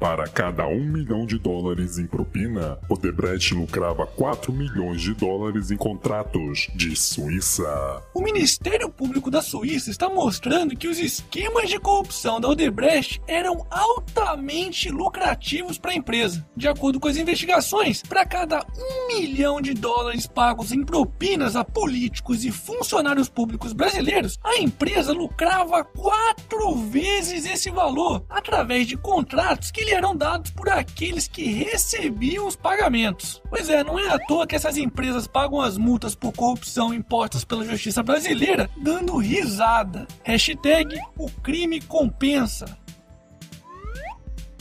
a cada um milhão de dólares em propina, Odebrecht lucrava 4 milhões de dólares em contratos de Suíça. O Ministério Público da Suíça está mostrando que os esquemas de corrupção da Odebrecht eram altamente lucrativos para a empresa. De acordo com as investigações, para cada um milhão de dólares pagos em propinas a políticos e funcionários públicos brasileiros, a empresa lucrava quatro vezes esse valor através de contratos que lhe eram dados por aqueles que recebiam os pagamentos. Pois é, não é à toa que essas empresas pagam as multas por corrupção impostas pela justiça brasileira dando risada. Hashtag o crime compensa.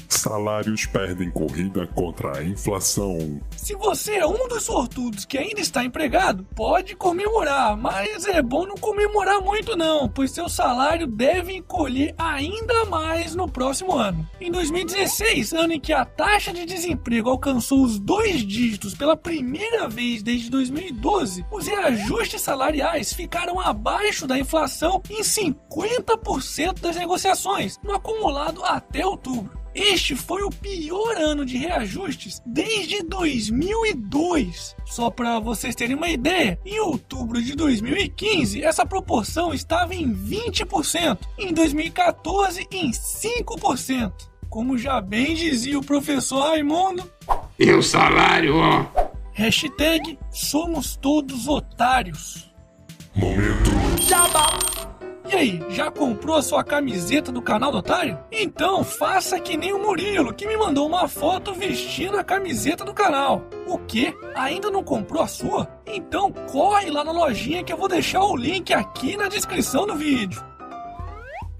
Salários perdem corrida contra a inflação. Se você é um dos sortudos que ainda está empregado, pode comemorar, mas é bom não comemorar muito não, pois seu salário deve encolher ainda mais no próximo ano. Em 2016, ano em que a taxa de desemprego alcançou os dois dígitos pela primeira vez desde 2012, os reajustes salariais ficaram abaixo da inflação em 50% das negociações, no acumulado até outubro. Este foi o pior ano de reajustes desde 2002. Só para vocês terem uma ideia, em outubro de 2015 essa proporção estava em 20%, em 2014 em 5%. Como já bem dizia o professor Raimundo, e o salário, ó. Hashtag somos todos otários. Momento. Jabá. E aí, já comprou a sua camiseta do canal do Otário? Então faça que nem o Murilo, que me mandou uma foto vestindo a camiseta do canal. O quê? Ainda não comprou a sua? Então corre lá na lojinha que eu vou deixar o link aqui na descrição do vídeo.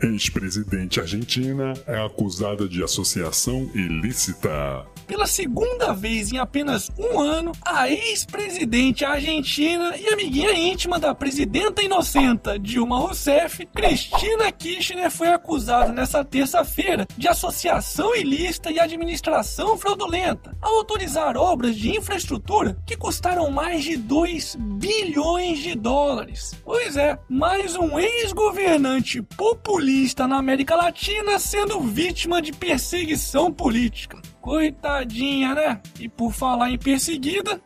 Ex-presidente argentina é acusada de associação ilícita. Pela segunda vez em apenas um ano, a ex-presidente argentina e amiguinha íntima da presidenta inocenta Dilma Rousseff, Cristina Kirchner, foi acusada nesta terça-feira de associação ilícita e administração fraudulenta ao autorizar obras de infraestrutura que custaram mais de 2 bilhões de dólares. Pois é, mais um ex-governante populista na América Latina sendo vítima de perseguição política. Coitadinha, né? E por falar em perseguida,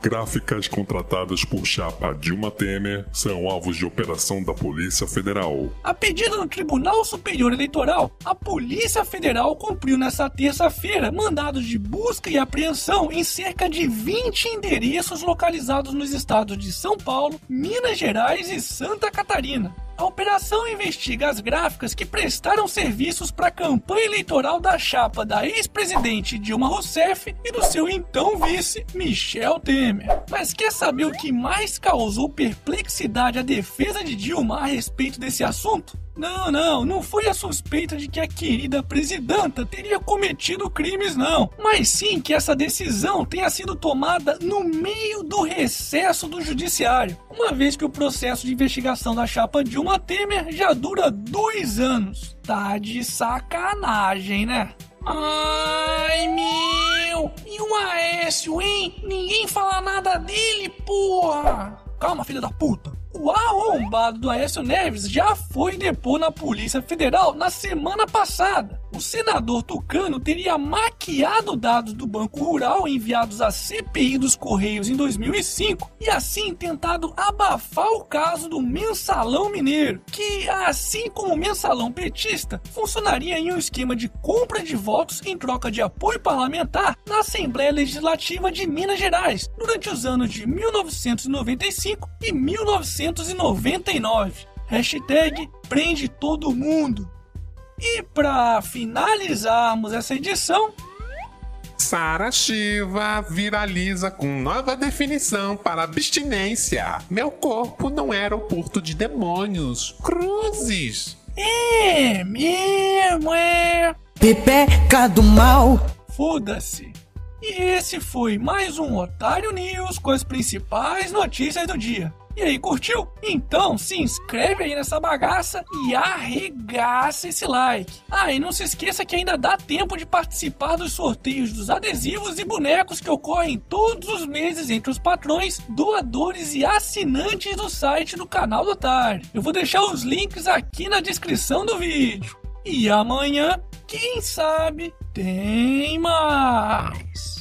Gráficas contratadas por chapa Dilma Temer são alvos de operação da Polícia Federal. A pedido do Tribunal Superior Eleitoral, a Polícia Federal cumpriu nesta terça-feira mandados de busca e apreensão em cerca de 20 endereços localizados nos estados de São Paulo, Minas Gerais e Santa Catarina. A operação investiga as gráficas que prestaram serviços para a campanha eleitoral da chapa da ex-presidente Dilma Rousseff e do seu então vice Michel Temer. Mas quer saber o que mais causou perplexidade à defesa de Dilma a respeito desse assunto? Não, não, não foi a suspeita de que a querida presidenta teria cometido crimes, não. Mas sim que essa decisão tenha sido tomada no meio do recesso do judiciário. Uma vez que o processo de investigação da chapa Dilma Temer já dura dois anos. Tá de sacanagem, né? Ai, meu! E o Aécio, hein? Ninguém fala nada dele, porra! Calma, filha da puta! O arrombado do Aécio Neves já foi depor na Polícia Federal na semana passada. O senador Tucano teria maquiado dados do Banco Rural enviados à CPI dos Correios em 2005 e assim tentado abafar o caso do mensalão mineiro, que, assim como o mensalão petista, funcionaria em um esquema de compra de votos em troca de apoio parlamentar na Assembleia Legislativa de Minas Gerais durante os anos de 1995 e 1999. Hashtag prende todo mundo. E para finalizarmos essa edição, Sara Shiva viraliza com nova definição para abstinência. Meu corpo não era o porto de demônios. Cruzes. é mesmo, é. Pepeca do mal. Foda-se. E esse foi mais um Otário News com as principais notícias do dia. E aí, curtiu? Então se inscreve aí nessa bagaça e arregaça esse like. Ah, e não se esqueça que ainda dá tempo de participar dos sorteios dos adesivos e bonecos que ocorrem todos os meses entre os patrões, doadores e assinantes do site do canal do Otário. Eu vou deixar os links aqui na descrição do vídeo. E amanhã quem sabe tem mais.